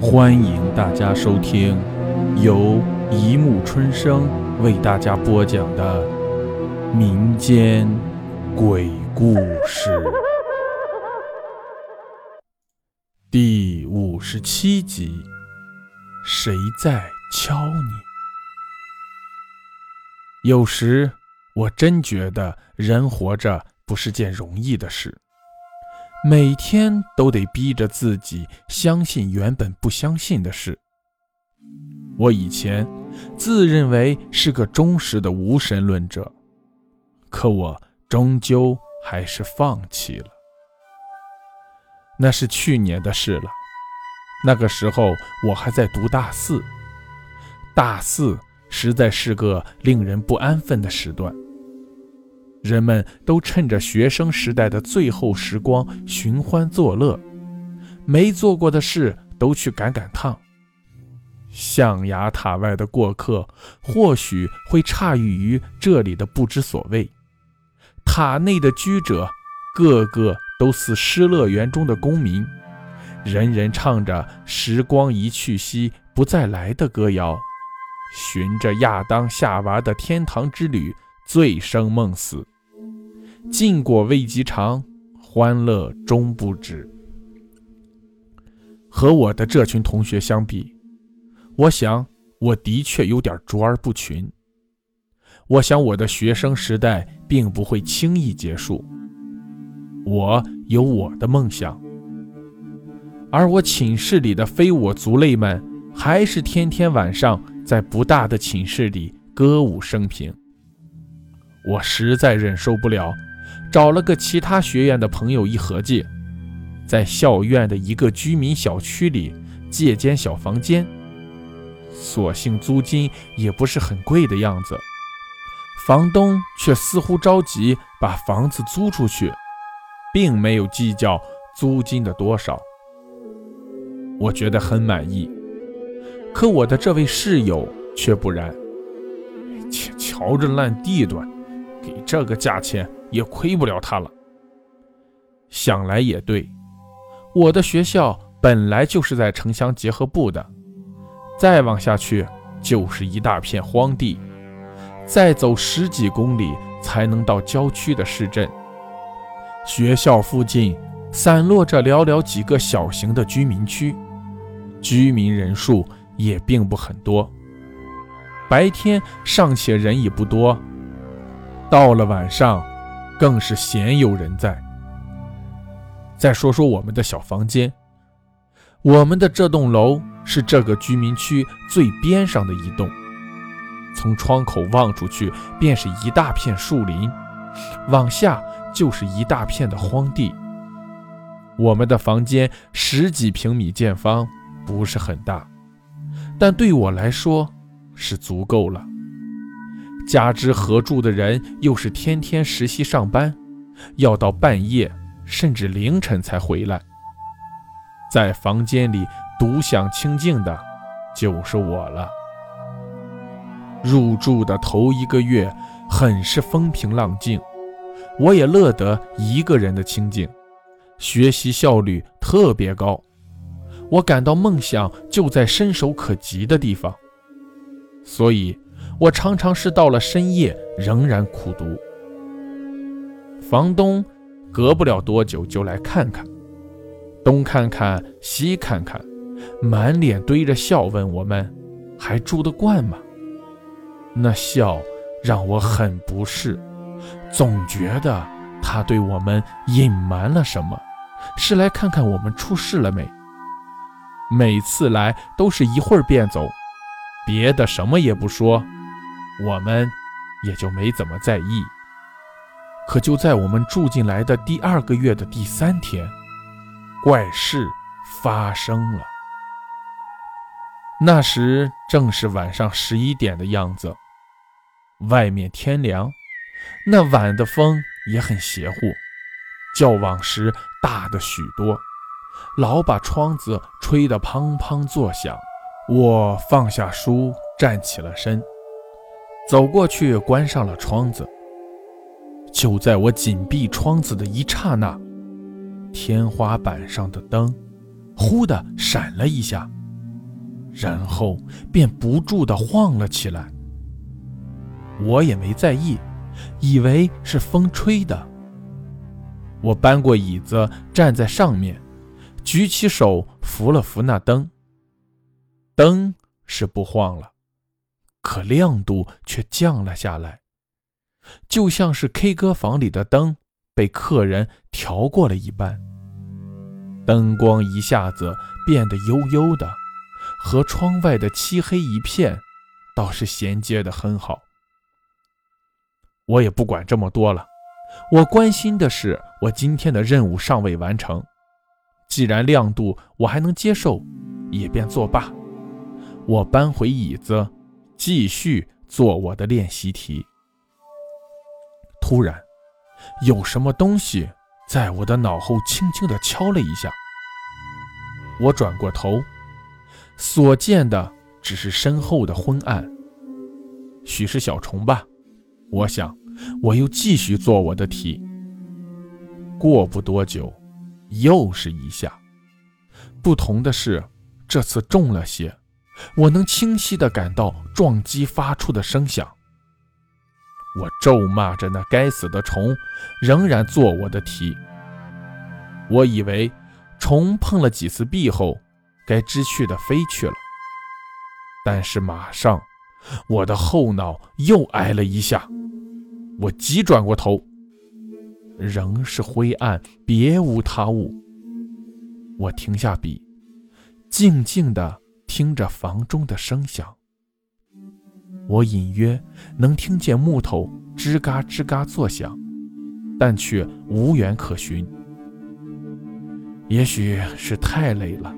欢迎大家收听由一木春生为大家播讲的民间鬼故事第五十七集：谁在敲你？有时我真觉得人活着不是件容易的事。每天都得逼着自己相信原本不相信的事。我以前自认为是个忠实的无神论者，可我终究还是放弃了。那是去年的事了，那个时候我还在读大四，大四实在是个令人不安分的时段。人们都趁着学生时代的最后时光寻欢作乐，没做过的事都去赶赶趟。象牙塔外的过客或许会诧异于这里的不知所谓，塔内的居者个个都似失乐园中的公民，人人唱着“时光一去兮不再来”的歌谣，循着亚当夏娃的天堂之旅。醉生梦死，禁果未及尝，欢乐终不止。和我的这群同学相比，我想我的确有点卓尔不群。我想我的学生时代并不会轻易结束。我有我的梦想，而我寝室里的非我族类们，还是天天晚上在不大的寝室里歌舞升平。我实在忍受不了，找了个其他学院的朋友一合计，在校院的一个居民小区里借间小房间，所幸租金也不是很贵的样子，房东却似乎着急把房子租出去，并没有计较租金的多少。我觉得很满意，可我的这位室友却不然，瞧瞧这烂地段。给这个价钱也亏不了他了。想来也对，我的学校本来就是在城乡结合部的，再往下去就是一大片荒地，再走十几公里才能到郊区的市镇。学校附近散落着寥寥几个小型的居民区，居民人数也并不很多，白天尚且人已不多。到了晚上，更是鲜有人在。再说说我们的小房间，我们的这栋楼是这个居民区最边上的一栋，从窗口望出去便是一大片树林，往下就是一大片的荒地。我们的房间十几平米见方，不是很大，但对我来说是足够了。加之合住的人又是天天实习上班，要到半夜甚至凌晨才回来，在房间里独享清静的，就是我了。入住的头一个月，很是风平浪静，我也乐得一个人的清静，学习效率特别高，我感到梦想就在伸手可及的地方，所以。我常常是到了深夜仍然苦读。房东隔不了多久就来看看，东看看西看看，满脸堆着笑问我们：“还住得惯吗？”那笑让我很不适，总觉得他对我们隐瞒了什么，是来看看我们出事了没。每次来都是一会儿便走，别的什么也不说。我们也就没怎么在意。可就在我们住进来的第二个月的第三天，怪事发生了。那时正是晚上十一点的样子，外面天凉，那晚的风也很邪乎，较往时大的许多，老把窗子吹得砰砰作响。我放下书，站起了身。走过去，关上了窗子。就在我紧闭窗子的一刹那，天花板上的灯忽地闪了一下，然后便不住地晃了起来。我也没在意，以为是风吹的。我搬过椅子，站在上面，举起手扶了扶那灯。灯是不晃了，可亮度却降了下来，就像是 K 歌房里的灯被客人调过了一般。灯光一下子变得幽幽的，和窗外的漆黑一片倒是衔接得很好。我也不管这么多了，我关心的是我今天的任务尚未完成。既然亮度我还能接受，也便作罢。我搬回椅子，继续做我的练习题。突然，有什么东西。在我的脑后轻轻地敲了一下，我转过头，所见的只是身后的昏暗。许是小虫吧，我想。我又继续做我的题。过不多久，又是一下。不同的是，这次重了些，我能清晰地感到撞击发出的声响。我咒骂着那该死的虫，仍然做我的题。我以为虫碰了几次壁后，该知趣的飞去了。但是马上，我的后脑又挨了一下。我急转过头，仍是灰暗，别无他物。我停下笔，静静地听着房中的声响。我隐约能听见木头吱嘎吱嘎作响，但却无源可寻。也许是太累了，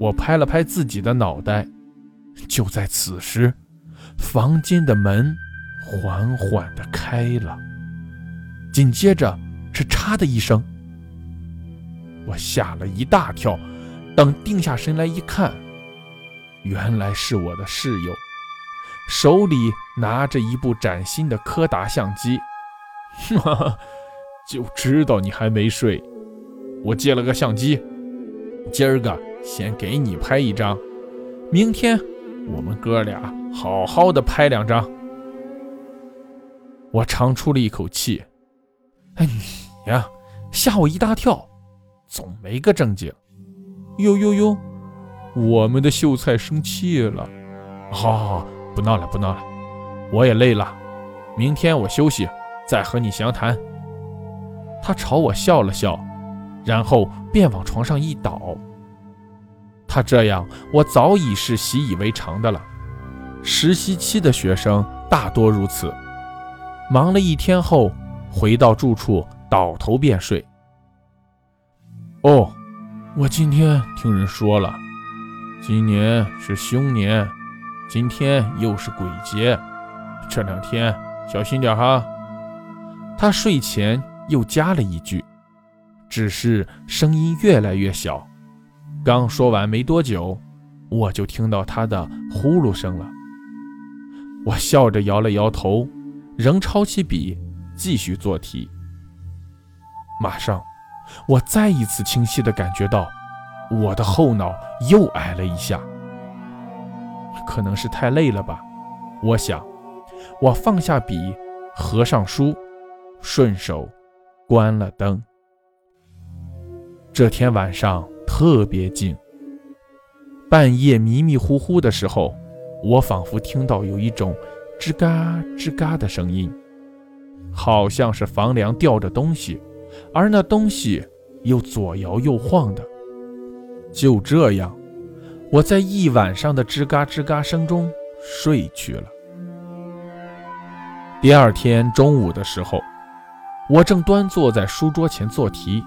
我拍了拍自己的脑袋。就在此时，房间的门缓缓地开了，紧接着是“嚓”的一声，我吓了一大跳。等定下神来一看，原来是我的室友。手里拿着一部崭新的柯达相机，哈哈，就知道你还没睡。我借了个相机，今儿个先给你拍一张，明天我们哥俩好好的拍两张。我长出了一口气，哎，你呀，吓我一大跳，总没个正经。哟哟哟，我们的秀才生气了，好好好。不闹了，不闹了，我也累了。明天我休息，再和你详谈。他朝我笑了笑，然后便往床上一倒。他这样，我早已是习以为常的了。实习期的学生大多如此，忙了一天后，回到住处倒头便睡。哦，我今天听人说了，今年是凶年。今天又是鬼节，这两天小心点哈。他睡前又加了一句，只是声音越来越小。刚说完没多久，我就听到他的呼噜声了。我笑着摇了摇头，仍抄起笔继续做题。马上，我再一次清晰地感觉到，我的后脑又挨了一下。可能是太累了吧，我想，我放下笔，合上书，顺手关了灯。这天晚上特别静，半夜迷迷糊糊的时候，我仿佛听到有一种吱嘎吱嘎的声音，好像是房梁吊着东西，而那东西又左摇右晃的。就这样。我在一晚上的吱嘎吱嘎声中睡去了。第二天中午的时候，我正端坐在书桌前做题，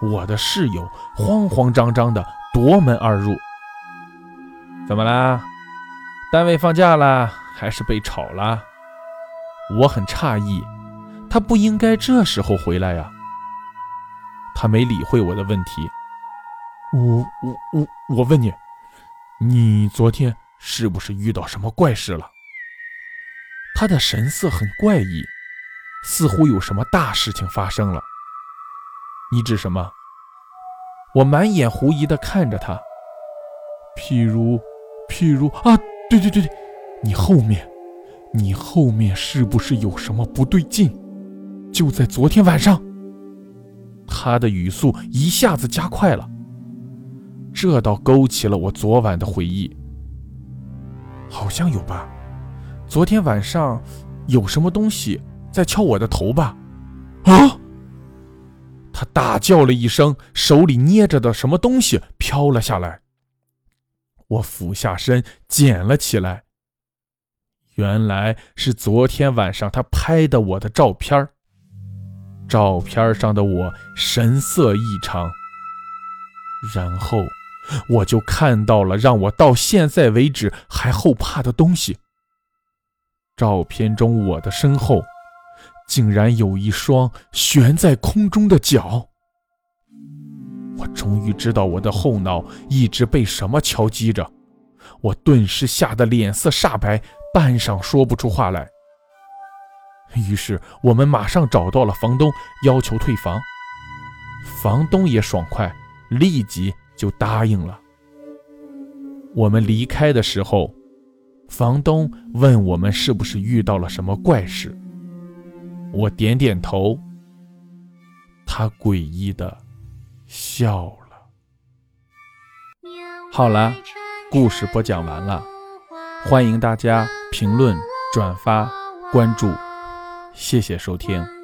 我的室友慌慌张张地夺门而入。怎么啦？单位放假啦还是被炒了？我很诧异，他不应该这时候回来呀。他没理会我的问题。我我我我问你。你昨天是不是遇到什么怪事了？他的神色很怪异，似乎有什么大事情发生了。你指什么？我满眼狐疑地看着他。譬如譬如啊，对对对对，你后面，你后面是不是有什么不对劲？就在昨天晚上。他的语速一下子加快了，这倒勾起了我昨晚的回忆。好像有吧，昨天晚上有什么东西在敲我的头吧？啊！他大叫了一声，手里捏着的什么东西飘了下来。我俯下身捡了起来，原来是昨天晚上他拍的我的照片照片上的我神色异常，然后我就看到了让我到现在为止还后怕的东西。照片中我的身后，竟然有一双悬在空中的脚。我终于知道我的后脑一直被什么敲击着，我顿时吓得脸色煞白，半晌说不出话来。于是我们马上找到了房东，要求退房。房东也爽快，立即就答应了。我们离开的时候，房东问我们是不是遇到了什么怪事。我点点头。他诡异的笑了。好了，故事播讲完了，欢迎大家评论、转发、关注。谢谢收听。